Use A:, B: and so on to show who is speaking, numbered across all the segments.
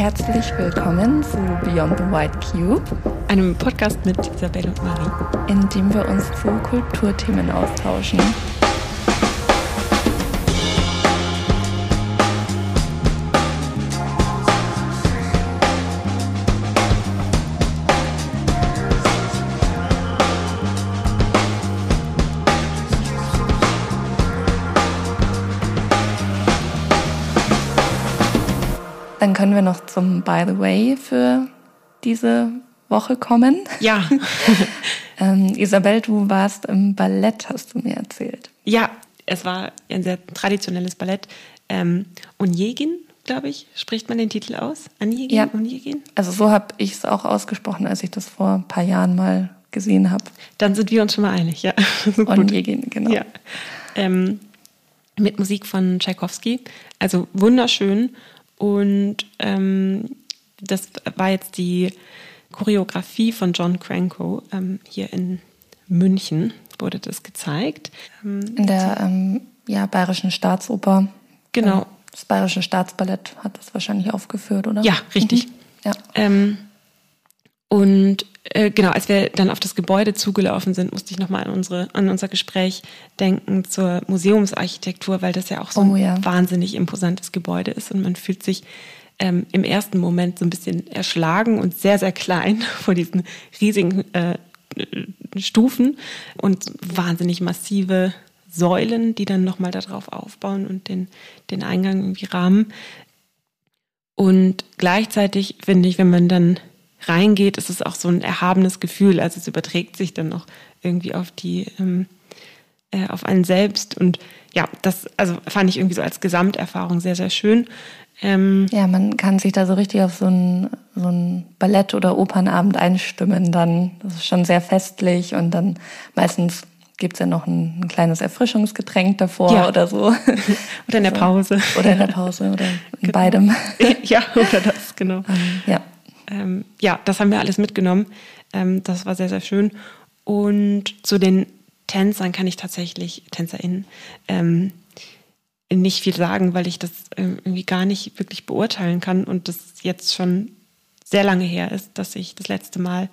A: Herzlich willkommen zu Beyond the White Cube,
B: einem Podcast mit Isabelle und Marie,
A: in dem wir uns zu Kulturthemen austauschen. Können wir noch zum By the Way für diese Woche kommen.
B: Ja.
A: ähm, Isabel, du warst im Ballett, hast du mir erzählt.
B: Ja, es war ein sehr traditionelles Ballett. Ähm, Onjegin, glaube ich, spricht man den Titel aus?
A: Onjegin? Ja. Onjegin? Also so habe ich es auch ausgesprochen, als ich das vor ein paar Jahren mal gesehen habe.
B: Dann sind wir uns schon mal einig, ja.
A: Onjegin, genau.
B: Ja. Ähm, mit Musik von Tchaikovsky. Also wunderschön und ähm, das war jetzt die Choreografie von John Cranko ähm, hier in München wurde das gezeigt.
A: Ähm, in der ähm, ja, Bayerischen Staatsoper.
B: Genau.
A: Das Bayerische Staatsballett hat das wahrscheinlich aufgeführt, oder?
B: Ja, richtig. Mhm. Ja. Und äh, genau, als wir dann auf das Gebäude zugelaufen sind, musste ich nochmal an, an unser Gespräch denken zur Museumsarchitektur, weil das ja auch so oh, ein ja. wahnsinnig imposantes Gebäude ist und man fühlt sich ähm, im ersten Moment so ein bisschen erschlagen und sehr, sehr klein vor diesen riesigen äh, Stufen und wahnsinnig massive Säulen, die dann nochmal darauf aufbauen und den, den Eingang irgendwie rahmen. Und gleichzeitig finde ich, wenn man dann reingeht, ist es auch so ein erhabenes Gefühl. Also es überträgt sich dann auch irgendwie auf die, ähm, äh, auf einen selbst. Und ja, das also fand ich irgendwie so als Gesamterfahrung sehr, sehr schön.
A: Ähm, ja, man kann sich da so richtig auf so ein, so ein Ballett- oder Opernabend einstimmen dann. Das ist schon sehr festlich und dann meistens gibt es ja noch ein, ein, kleines Erfrischungsgetränk davor ja. oder so.
B: oder in der Pause.
A: Oder in der Pause oder in genau. beidem.
B: ja, oder das, genau.
A: Ähm, ja
B: ähm, ja, das haben wir alles mitgenommen. Ähm, das war sehr, sehr schön. Und zu den Tänzern kann ich tatsächlich, TänzerInnen, ähm, nicht viel sagen, weil ich das ähm, irgendwie gar nicht wirklich beurteilen kann und das jetzt schon sehr lange her ist, dass ich das letzte Mal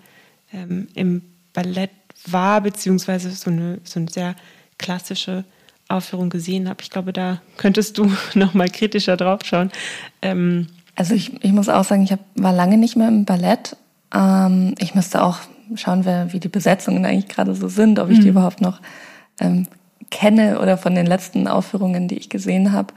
B: ähm, im Ballett war, beziehungsweise so eine, so eine sehr klassische Aufführung gesehen habe. Ich glaube, da könntest du noch mal kritischer drauf schauen. Ähm,
A: also ich, ich muss auch sagen, ich hab, war lange nicht mehr im Ballett. Ähm, ich müsste auch schauen, wer, wie die Besetzungen eigentlich gerade so sind, ob ich mhm. die überhaupt noch ähm, kenne oder von den letzten Aufführungen, die ich gesehen habe.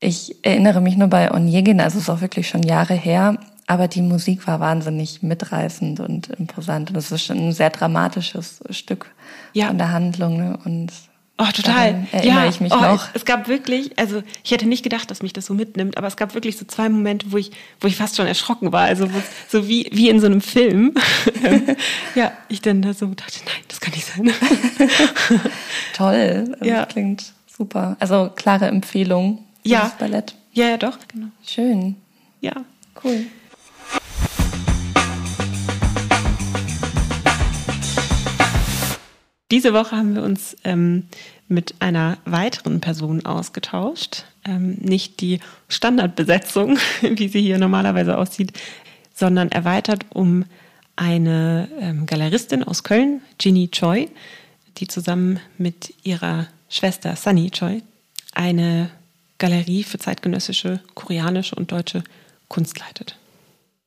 A: Ich erinnere mich nur bei Onegin, also es ist auch wirklich schon Jahre her, aber die Musik war wahnsinnig mitreißend und imposant. Und es ist schon ein sehr dramatisches Stück ja. von der Handlung. Ne? Und
B: Oh, total.
A: erinnere ja, ich mich oh, noch.
B: Es, es, gab wirklich, also ich hätte nicht gedacht, dass mich das so mitnimmt, aber es gab wirklich so zwei Momente, wo ich, wo ich fast schon erschrocken war. Also so wie, wie in so einem Film. ja, ich dann da so dachte, nein, das kann nicht sein.
A: Toll. Ja. Klingt super. Also klare Empfehlung.
B: Ja.
A: Ballett.
B: Ja, ja, doch, genau.
A: Schön.
B: Ja.
A: Cool.
B: Diese Woche haben wir uns ähm, mit einer weiteren Person ausgetauscht. Ähm, nicht die Standardbesetzung, wie sie hier normalerweise aussieht, sondern erweitert um eine ähm, Galeristin aus Köln, Ginny Choi, die zusammen mit ihrer Schwester Sunny Choi eine Galerie für zeitgenössische koreanische und deutsche Kunst leitet.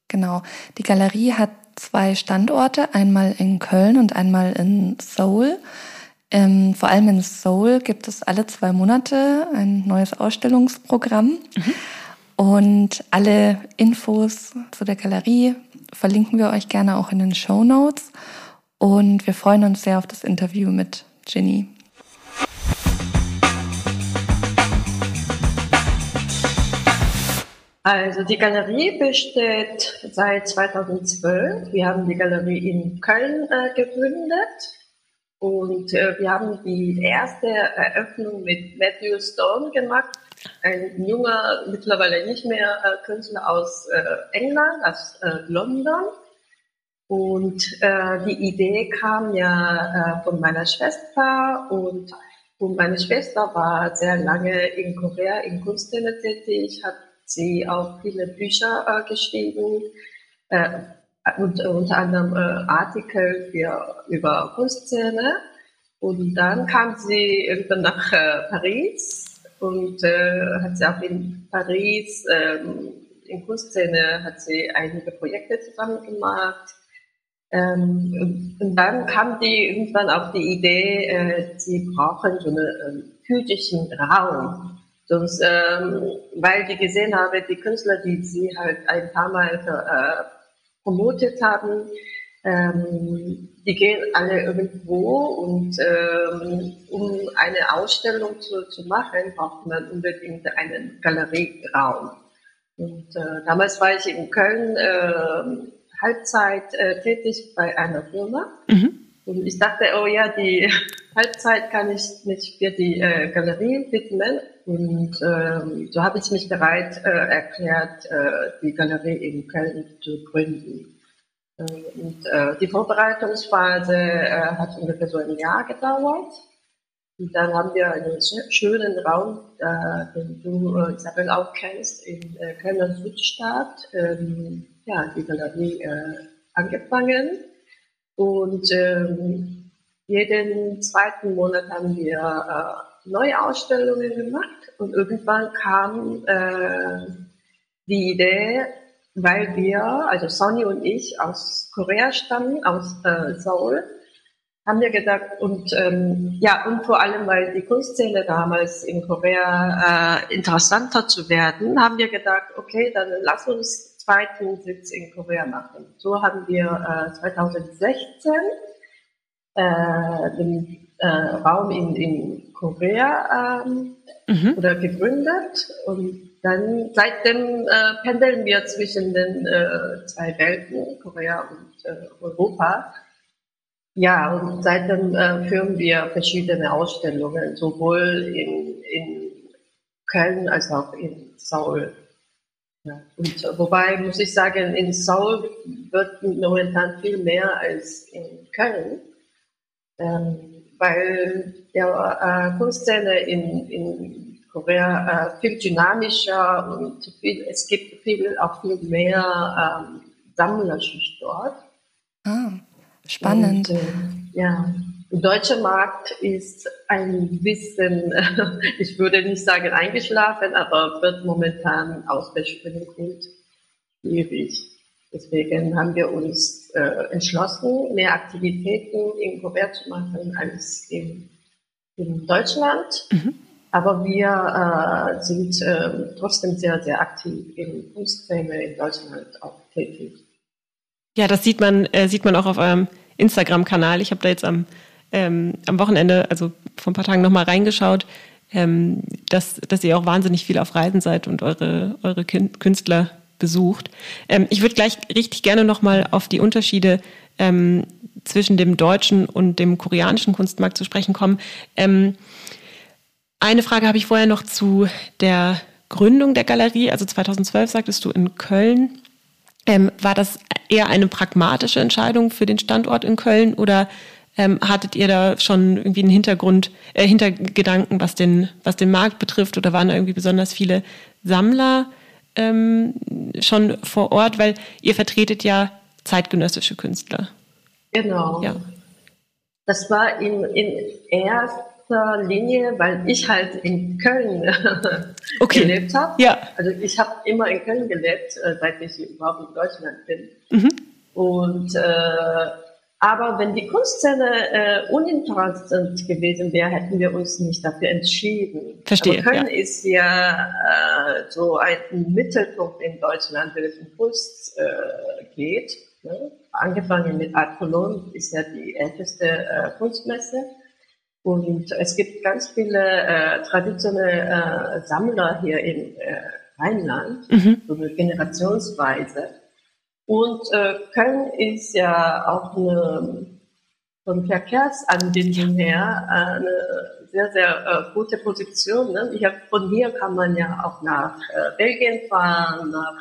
A: Genau. Die Galerie hat zwei Standorte, einmal in Köln und einmal in Seoul. Ähm, vor allem in Seoul gibt es alle zwei Monate ein neues Ausstellungsprogramm. Mhm. Und alle Infos zu der Galerie verlinken wir euch gerne auch in den Show Notes. Und wir freuen uns sehr auf das Interview mit Ginny.
C: Also die Galerie besteht seit 2012. Wir haben die Galerie in Köln äh, gegründet und äh, wir haben die erste Eröffnung mit Matthew Stone gemacht, ein junger, mittlerweile nicht mehr äh, Künstler aus äh, England, aus äh, London. Und äh, die Idee kam ja von meiner Schwester und, und meine Schwester war sehr lange in Korea in Kunstszene tätig, hat sie auch viele Bücher äh, geschrieben, äh, und, unter anderem äh, Artikel für, über Kunstszene. Und dann kam sie irgendwann nach äh, Paris und äh, hat sie auch in Paris ähm, in Kunstszene hat sie einige Projekte zusammen gemacht. Ähm, und, und, dann kam die irgendwann auf die Idee, äh, sie brauchen so einen äh, physischen Raum. Sonst, ähm, weil die gesehen habe, die Künstler, die sie halt ein paar Mal äh, promotet haben, ähm, die gehen alle irgendwo und ähm, um eine Ausstellung zu, zu machen, braucht man unbedingt einen Galerieraum. Und äh, damals war ich in Köln äh, Halbzeit äh, tätig bei einer Firma. Mhm. Und ich dachte, oh ja, die Halbzeit kann ich mich für die äh, Galerie widmen. Und ähm, so habe ich mich bereit äh, erklärt, äh, die Galerie in Köln zu gründen. Äh, und äh, die Vorbereitungsphase äh, hat ungefähr so ein Jahr gedauert. Und dann haben wir einen schönen Raum, äh, den du, äh, Isabel, auch kennst, in äh, Kölner Südstadt, ähm, ja, die Galerie äh, angefangen. Und ähm, jeden zweiten Monat haben wir äh, neue Ausstellungen gemacht. Und irgendwann kam äh, die Idee, weil wir, also Sonny und ich, aus Korea stammen, aus äh, Seoul, haben wir gedacht, und ähm, ja, und vor allem, weil die Kunstszene damals in Korea äh, interessanter zu werden, haben wir gedacht, okay, dann lass uns zweiten Sitz in Korea machen. So haben wir äh, 2016 äh, den äh, Raum in, in Korea ähm, mhm. oder gegründet und dann seitdem äh, pendeln wir zwischen den äh, zwei Welten, Korea und äh, Europa. Ja, und seitdem äh, führen wir verschiedene Ausstellungen, sowohl in, in Köln als auch in Seoul. Ja, und wobei muss ich sagen, in Seoul wird momentan viel mehr als in Köln, ähm, weil der äh, Kunstszene in, in Korea äh, viel dynamischer und viel, es gibt viel, auch viel mehr ähm, Sammlerschicht dort.
A: Ah. Spannend. Und, äh,
C: ja, der deutsche Markt ist ein bisschen, ich würde nicht sagen eingeschlafen, aber wird momentan aus bestimmten Grund schwierig. Deswegen haben wir uns äh, entschlossen, mehr Aktivitäten in Korea zu machen als in, in Deutschland. Mhm. Aber wir äh, sind äh, trotzdem sehr, sehr aktiv in Kunstfilme in Deutschland auch tätig.
B: Ja, das sieht man, äh, sieht man auch auf eurem Instagram-Kanal. Ich habe da jetzt am, ähm, am Wochenende, also vor ein paar Tagen nochmal reingeschaut, ähm, dass, dass ihr auch wahnsinnig viel auf Reisen seid und eure, eure Künstler besucht. Ähm, ich würde gleich richtig gerne nochmal auf die Unterschiede ähm, zwischen dem deutschen und dem koreanischen Kunstmarkt zu sprechen kommen. Ähm, eine Frage habe ich vorher noch zu der Gründung der Galerie. Also 2012 sagtest du in Köln. Ähm, war das eher eine pragmatische Entscheidung für den Standort in Köln oder ähm, hattet ihr da schon irgendwie einen Hintergrund, äh, Hintergedanken, was den, was den Markt betrifft oder waren da irgendwie besonders viele Sammler ähm, schon vor Ort, weil ihr vertretet ja zeitgenössische Künstler.
C: Genau. Ja. Das war in, in erst erster Linie, weil ich halt in Köln okay. gelebt habe. Ja. Also ich habe immer in Köln gelebt, äh, seit ich überhaupt in Deutschland bin. Mhm. Und äh, aber wenn die Kunstszene äh, uninteressant gewesen wäre, hätten wir uns nicht dafür entschieden.
B: Verstehe.
C: Aber Köln ja. ist ja äh, so ein Mittelpunkt in Deutschland, wenn es um Kunst äh, geht. Ne? Angefangen mit Art Cologne ist ja die älteste äh, Kunstmesse. Und es gibt ganz viele äh, traditionelle äh, Sammler hier im äh, Rheinland, mhm. so eine Generationsweise. Und äh, Köln ist ja auch eine, von Verkehrsanbindung her eine sehr, sehr äh, gute Position. Ne? Ich hab, von hier kann man ja auch nach äh, Belgien fahren. Nach,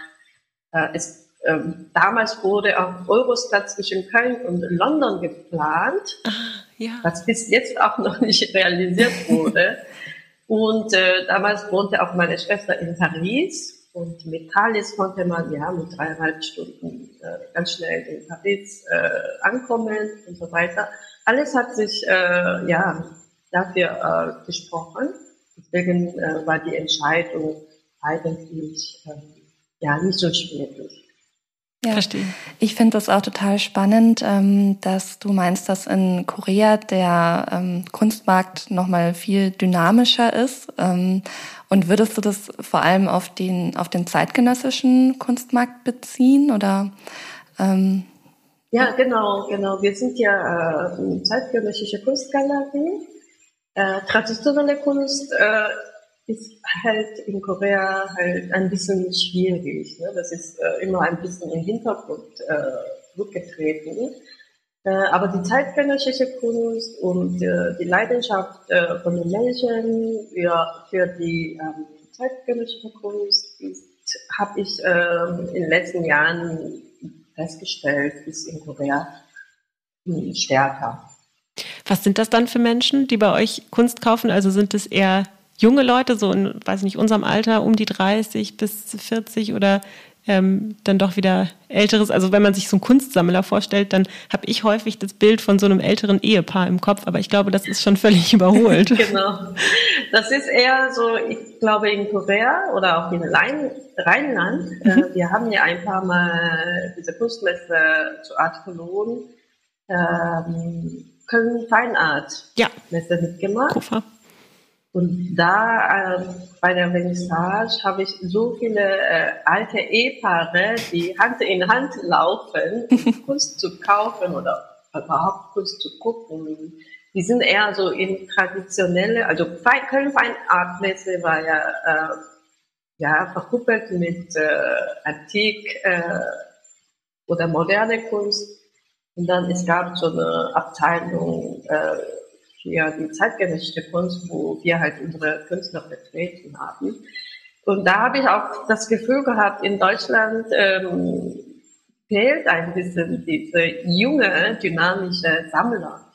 C: äh, es, äh, damals wurde auch Eurostat zwischen Köln und London geplant. Ah ja. was bis jetzt auch noch nicht realisiert wurde. Und äh, damals wohnte auch meine Schwester in Paris. Und mit Thalys konnte man ja mit dreieinhalb Stunden äh, ganz schnell in Paris äh, ankommen und so weiter. Alles hat sich äh, ja dafür äh, gesprochen. Deswegen äh, war die Entscheidung eigentlich äh, ja nicht so schwierig.
A: Ja, Verstehe. Ich finde das auch total spannend, ähm, dass du meinst, dass in Korea der ähm, Kunstmarkt nochmal viel dynamischer ist. Ähm, und würdest du das vor allem auf den, auf den zeitgenössischen Kunstmarkt beziehen oder?
C: Ähm, ja, genau, genau. Wir sind ja äh, zeitgenössische Kunstgalerie. Äh, traditionelle Kunst äh, ist halt in Korea halt ein bisschen schwierig. Ne? Das ist äh, immer ein bisschen im Hintergrund äh, zurückgetreten. Äh, aber die zeitgenössische Kunst und äh, die Leidenschaft äh, von den Menschen für, für die ähm, zeitgenössische Kunst habe ich ähm, in den letzten Jahren festgestellt, ist in Korea hm, stärker.
B: Was sind das dann für Menschen, die bei euch Kunst kaufen? Also sind es eher junge Leute, so in, weiß nicht, unserem Alter, um die 30 bis 40 oder ähm, dann doch wieder älteres. Also wenn man sich so einen Kunstsammler vorstellt, dann habe ich häufig das Bild von so einem älteren Ehepaar im Kopf, aber ich glaube, das ist schon völlig überholt.
C: genau. Das ist eher so, ich glaube in Korea oder auch in Rheinland. Äh, mhm. Äh, wir haben ja ein paar Mal diese Kunstmesse zu Art verloren. Ähm, Köln Feinart
B: ja.
C: Messe mitgemacht.
B: Kufa.
C: Und da äh, bei der Vernissage habe ich so viele äh, alte Ehepaare, die Hand in Hand laufen, Kunst zu kaufen oder überhaupt Kunst zu gucken. Die sind eher so in traditionelle, also Köln Feinartmesse war ja, äh, ja verkuppelt mit äh, Antik äh, oder moderne Kunst. Und dann es gab so eine Abteilung äh, für die zeitgenössische Kunst, wo wir halt unsere Künstler vertreten haben. Und da habe ich auch das Gefühl gehabt, in Deutschland ähm, fehlt ein bisschen diese junge, dynamische Sammler.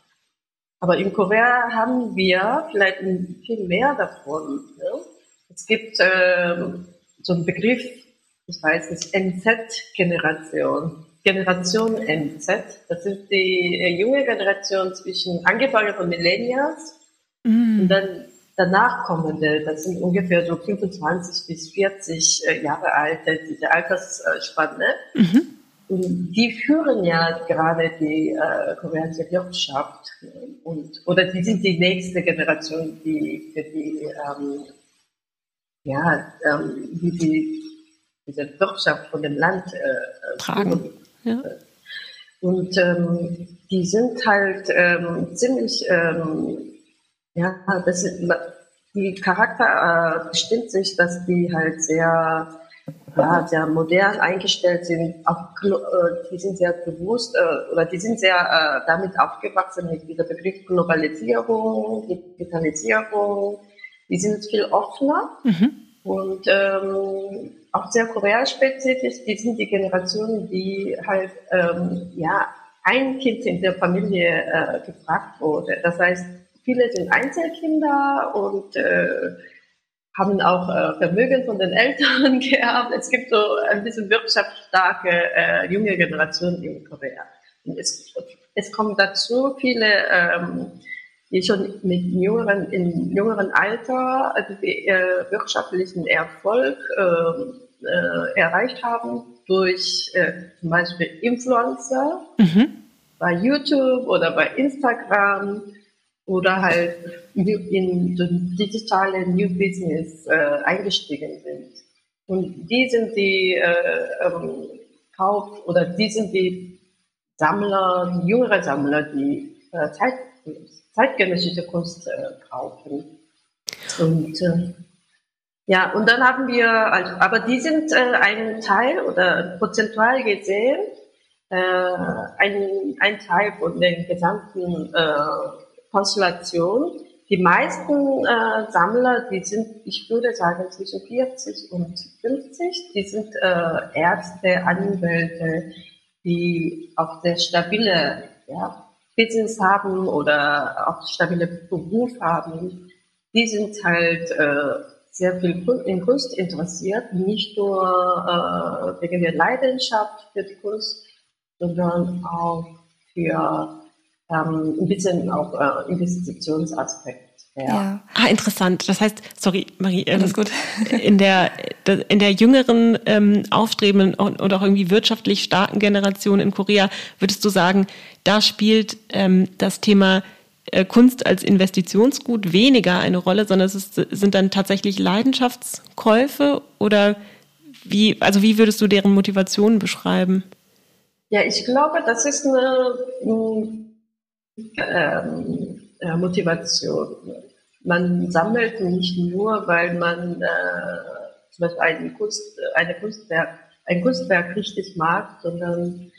C: Aber in Korea haben wir vielleicht viel mehr davon. Ne? Es gibt ähm, so einen Begriff, ich weiß nicht, NZ-Generation. Generation MZ. Das ist die äh, junge Generation zwischen, angefangen von Millennials mm. und dann danach kommende, das sind ungefähr so 25 bis 40 äh, Jahre alte, diese Altersspanne. Mhm. Und die führen ja gerade die äh, koreanische Wirtschaft und oder die sind die nächste Generation, die für die ähm, ja ähm, die, die diese Wirtschaft von dem Land äh,
B: tragen. Ja.
C: Und ähm, die sind halt ähm, ziemlich, ähm, ja, das ist, die Charakter äh, bestimmt sich, dass die halt sehr, ja, sehr modern eingestellt sind. Auch, äh, die sind sehr bewusst äh, oder die sind sehr äh, damit aufgewachsen mit dieser Begriff Globalisierung, Digitalisierung. Die sind viel offener mhm. und ähm, auch sehr Korea-spezifisch, die sind die Generation, die halt, ähm, ja, ein Kind in der Familie äh, gefragt wurde. Das heißt, viele sind Einzelkinder und äh, haben auch äh, Vermögen von den Eltern geerbt. Es gibt so ein bisschen wirtschaftsstarke äh, junge Generation in Korea. Und es, es kommt dazu viele ähm, die schon mit jüngeren, in jüngeren Alter also die, äh, wirtschaftlichen Erfolg äh, äh, erreicht haben durch äh, zum Beispiel Influencer mhm. bei YouTube oder bei Instagram oder halt in das digitale New Business äh, eingestiegen sind. Und die sind die äh, ähm, Kauf oder die sind die Sammler, die jüngere Sammler, die äh, Zeit, zeitgenössische Kunst äh, kaufen. Und äh, ja, und dann haben wir, also, aber die sind äh, ein Teil oder prozentual gesehen äh, ein, ein Teil von der gesamten äh, Konstellation. Die meisten äh, Sammler, die sind, ich würde sagen, zwischen 40 und 50, die sind äh, Ärzte, Anwälte, die auch sehr stabile ja, Business haben oder auch stabile Beruf haben. Die sind halt äh, sehr viel in Kunst interessiert, nicht nur äh, wegen der Leidenschaft für die Kunst, sondern auch für ähm, ein bisschen auch äh, Investitionsaspekt. Ja. ja.
B: Ah, interessant. Das heißt, sorry, Marie, ähm, Alles gut. in der in der jüngeren ähm, aufstrebenden und, und, auch irgendwie wirtschaftlich starken Generation in Korea würdest du sagen, da spielt ähm, das Thema äh, Kunst als Investitionsgut weniger eine Rolle, sondern es ist, sind dann tatsächlich Leidenschaftskäufe oder wie, also wie würdest du deren Motivation beschreiben?
C: Ja, ich glaube, das ist eine ähm, äh, Motivation. Man sammelt nicht nur, weil man äh, zum Beispiel ein, Kunst, eine Kunstwerk, ein Kunstwerk richtig mag, sondern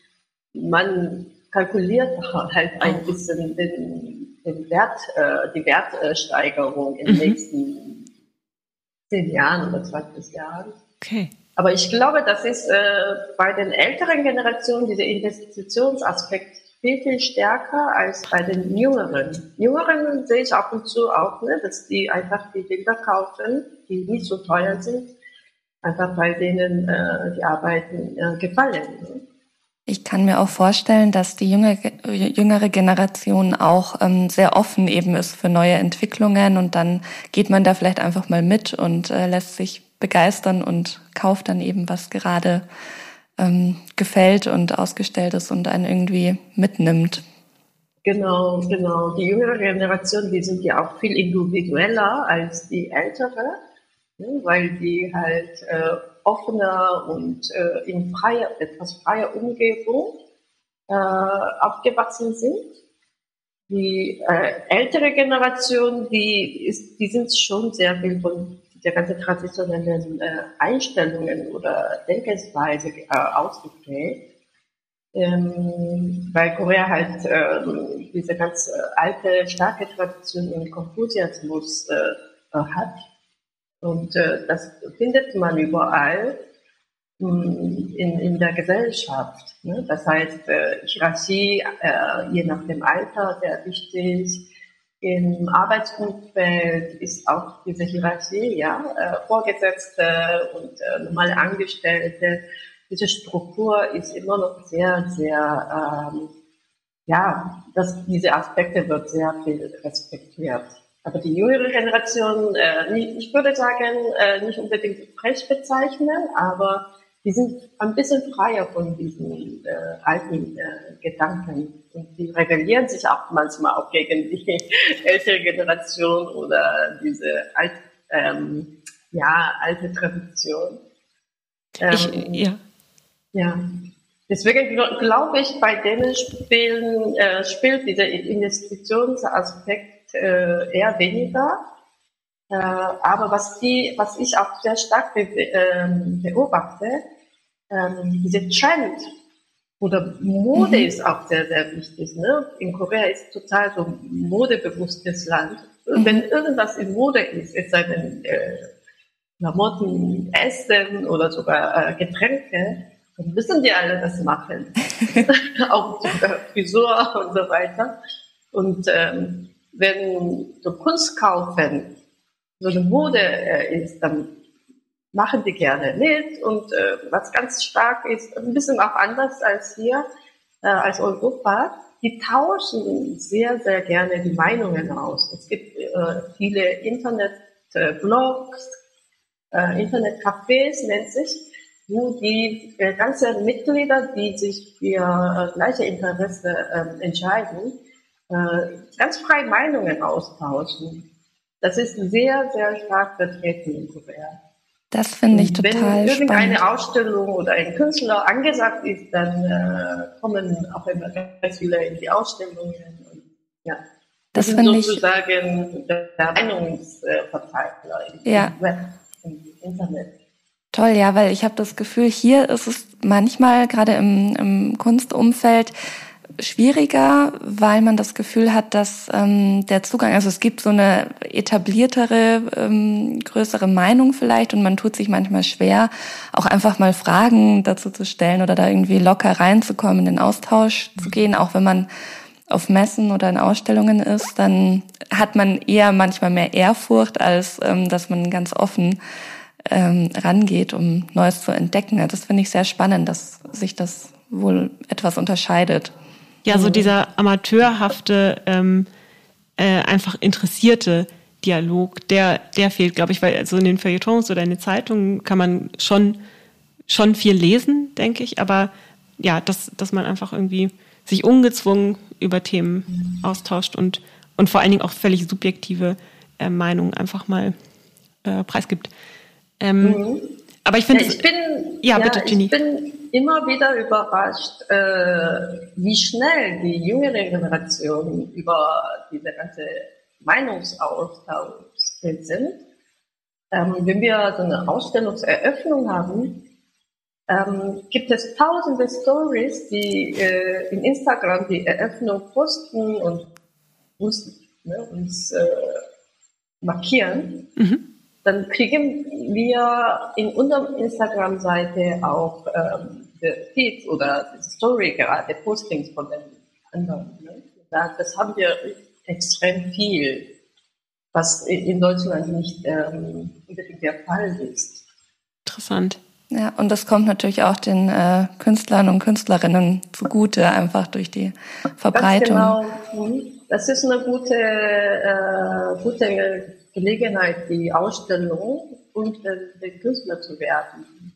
C: man kalkuliert halt ein bisschen den, den Wert, äh, die Wertsteigerung in den mhm. nächsten zehn Jahren oder 20 Jahren. Okay. Aber ich glaube, das ist äh, bei den älteren Generationen dieser Investitionsaspekt viel, viel stärker als bei den Jüngeren. Jüngeren sehe ich ab und zu auch, ne, dass die einfach die Bilder kaufen, die nicht so teuer sind, einfach weil denen äh, die Arbeiten äh, gefallen. Ne?
A: Ich kann mir auch vorstellen, dass die jüngere, Generation auch ähm, sehr offen eben ist für neue Entwicklungen und dann geht man da vielleicht einfach mal mit und äh, lässt sich begeistern und kauft dann eben, was gerade ähm, gefällt und ausgestellt ist und einen irgendwie mitnimmt.
C: Genau, genau. Die jüngere Generation, die sind ja auch viel individueller als die ältere, ne, weil die halt äh, offener und äh, in freier, etwas freier Umgebung äh, aufgewachsen sind. Die äh, ältere Generation, die, ist, die sind schon sehr viel von der ganze traditionellen äh, Einstellungen oder Denkensweise äh, ausgeprägt. Ähm, weil Korea halt äh, diese ganz äh, alte, starke Tradition im Konfuzianismus äh, hat. Und äh, das findet man überall mh, hm, in, in der Gesellschaft. Ne? Das heißt, äh, Hierarchie, äh, je nach dem Alter, sehr wichtig, im Arbeitsumfeld ist auch diese Hierarchie, ja, äh, Vorgesetzte und äh, normale Angestellte, diese Struktur ist immer noch sehr, sehr, ähm, ja, das, diese Aspekte wird sehr viel respektiert. Aber die jüngere Generation, äh, ich würde sagen, äh, nicht unbedingt frech bezeichnen, aber die sind ein bisschen freier von diesen äh, alten äh, Gedanken. Und die rebellieren sich auch manchmal auch gegen die ältere Generation oder diese alt, ähm, ja, alte Tradition. Ähm, ich, ja. Ja. Deswegen glaube ich, bei denen spielen, äh, spielt dieser Investitionsaspekt äh, eher weniger. Äh, aber was die, was ich auch sehr stark be äh, beobachte, ähm, diese Trend oder Mode mhm. ist auch sehr, sehr wichtig. Ne? In Korea ist total so ein modebewusstes Land. Mhm. Wenn irgendwas in Mode ist, es sei denn äh, Klamotten, Essen oder sogar äh, Getränke, dann müssen die alle das machen. auch Frisur und so weiter. Und ähm, wenn du Kunst kaufen so eine Mode äh, ist, dann machen die gerne mit und äh, was ganz stark ist, ein bisschen auch anders als hier, äh, als Europa, die tauschen sehr, sehr gerne die Meinungen aus. Es gibt äh, viele Internetblogs, äh, Internetcafés nennt sich, wo die äh, ganzen Mitglieder, die sich für äh, gleiche Interesse äh, entscheiden, äh, ganz frei Meinungen austauschen. Das ist sehr, sehr stark vertreten in Korea.
A: Das finde ich total spannend.
C: Wenn irgendeine spannend. Ausstellung oder ein Künstler angesagt ist, dann äh, kommen auch immer ganz viele in die Ausstellungen. Und, ja. Das, das ist sozusagen ich, der Meinungsverteiler im ja. Web, im Internet.
A: Toll, ja, weil ich habe das Gefühl, hier ist es manchmal gerade im, im Kunstumfeld schwieriger, weil man das Gefühl hat, dass ähm, der Zugang, also es gibt so eine etabliertere, ähm, größere Meinung vielleicht und man tut sich manchmal schwer, auch einfach mal Fragen dazu zu stellen oder da irgendwie locker reinzukommen, in den Austausch zu gehen, auch wenn man auf Messen oder in Ausstellungen ist, dann hat man eher manchmal mehr Ehrfurcht, als ähm, dass man ganz offen ähm, rangeht, um Neues zu entdecken. Das finde ich sehr spannend, dass sich das wohl etwas unterscheidet.
B: Ja, so dieser amateurhafte, ähm, äh, einfach interessierte Dialog, der, der fehlt, glaube ich, weil so also in den Feuilletons oder in den Zeitungen kann man schon, schon viel lesen, denke ich, aber ja, dass, dass man einfach irgendwie sich ungezwungen über Themen austauscht und, und vor allen Dingen auch völlig subjektive äh, Meinungen einfach mal äh, preisgibt. Ähm, mhm. Aber ich finde,
C: ja, ich bin, ja, ja, bitte, Ginny. Ich bin immer wieder überrascht, äh, wie schnell die jüngere Generation über diese ganze Meinungsaustausch sind. Ähm, wenn wir so eine Ausstellungseröffnung haben, ähm, gibt es tausende Stories, die äh, in Instagram die Eröffnung posten und uns, ne, uns äh, markieren. Mhm. Dann kriegen wir in unserer Instagram-Seite auch ähm, Feeds oder Story gerade Postings von den anderen. Ne? Das haben wir extrem viel, was in Deutschland nicht ähm, unbedingt der Fall ist.
B: Interessant.
A: Ja, und das kommt natürlich auch den äh, Künstlern und Künstlerinnen zugute, einfach durch die Verbreitung. Ganz
C: genau. Mhm. Das ist eine gute, äh, gute Gelegenheit, die Ausstellung und äh, den Künstler zu werden.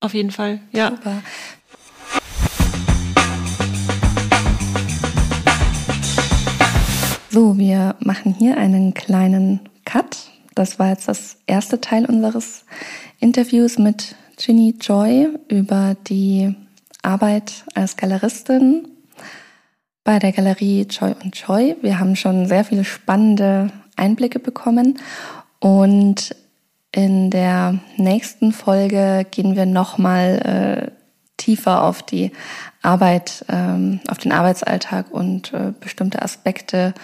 B: Auf jeden Fall, ja. Super.
A: So, wir machen hier einen kleinen Cut. Das war jetzt das erste Teil unseres Interviews mit Ginny Joy über die Arbeit als Galeristin bei der Galerie Joy und Joy. Wir haben schon sehr viele spannende Einblicke bekommen und in der nächsten Folge gehen wir nochmal äh, tiefer auf die Arbeit, ähm, auf den Arbeitsalltag und äh, bestimmte Aspekte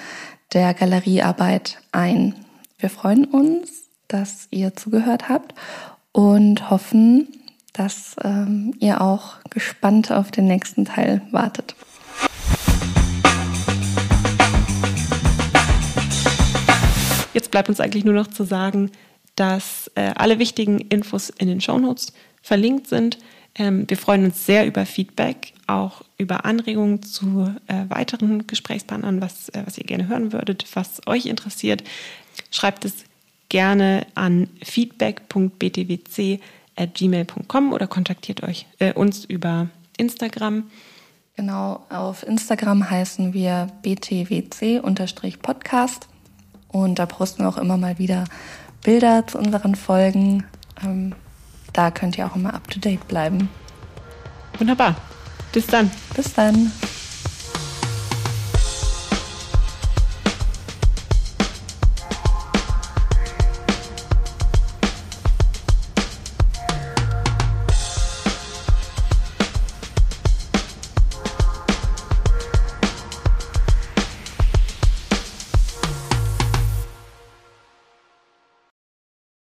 A: der Galeriearbeit ein. Wir freuen uns, dass ihr zugehört habt und hoffen, dass ähm, ihr auch gespannt auf den nächsten Teil wartet.
B: Jetzt bleibt uns eigentlich nur noch zu sagen, dass äh, alle wichtigen Infos in den Shownotes verlinkt sind. Ähm, wir freuen uns sehr über Feedback, auch über Anregungen zu äh, weiteren Gesprächspartnern, was, äh, was ihr gerne hören würdet, was euch interessiert. Schreibt es gerne an feedback.btwc.gmail.com oder kontaktiert euch äh, uns über Instagram.
A: Genau, auf Instagram heißen wir btwc-podcast und da posten wir auch immer mal wieder Bilder zu unseren Folgen. Ähm, da könnt ihr auch immer up to date bleiben.
B: Wunderbar. Bis dann.
A: Bis dann.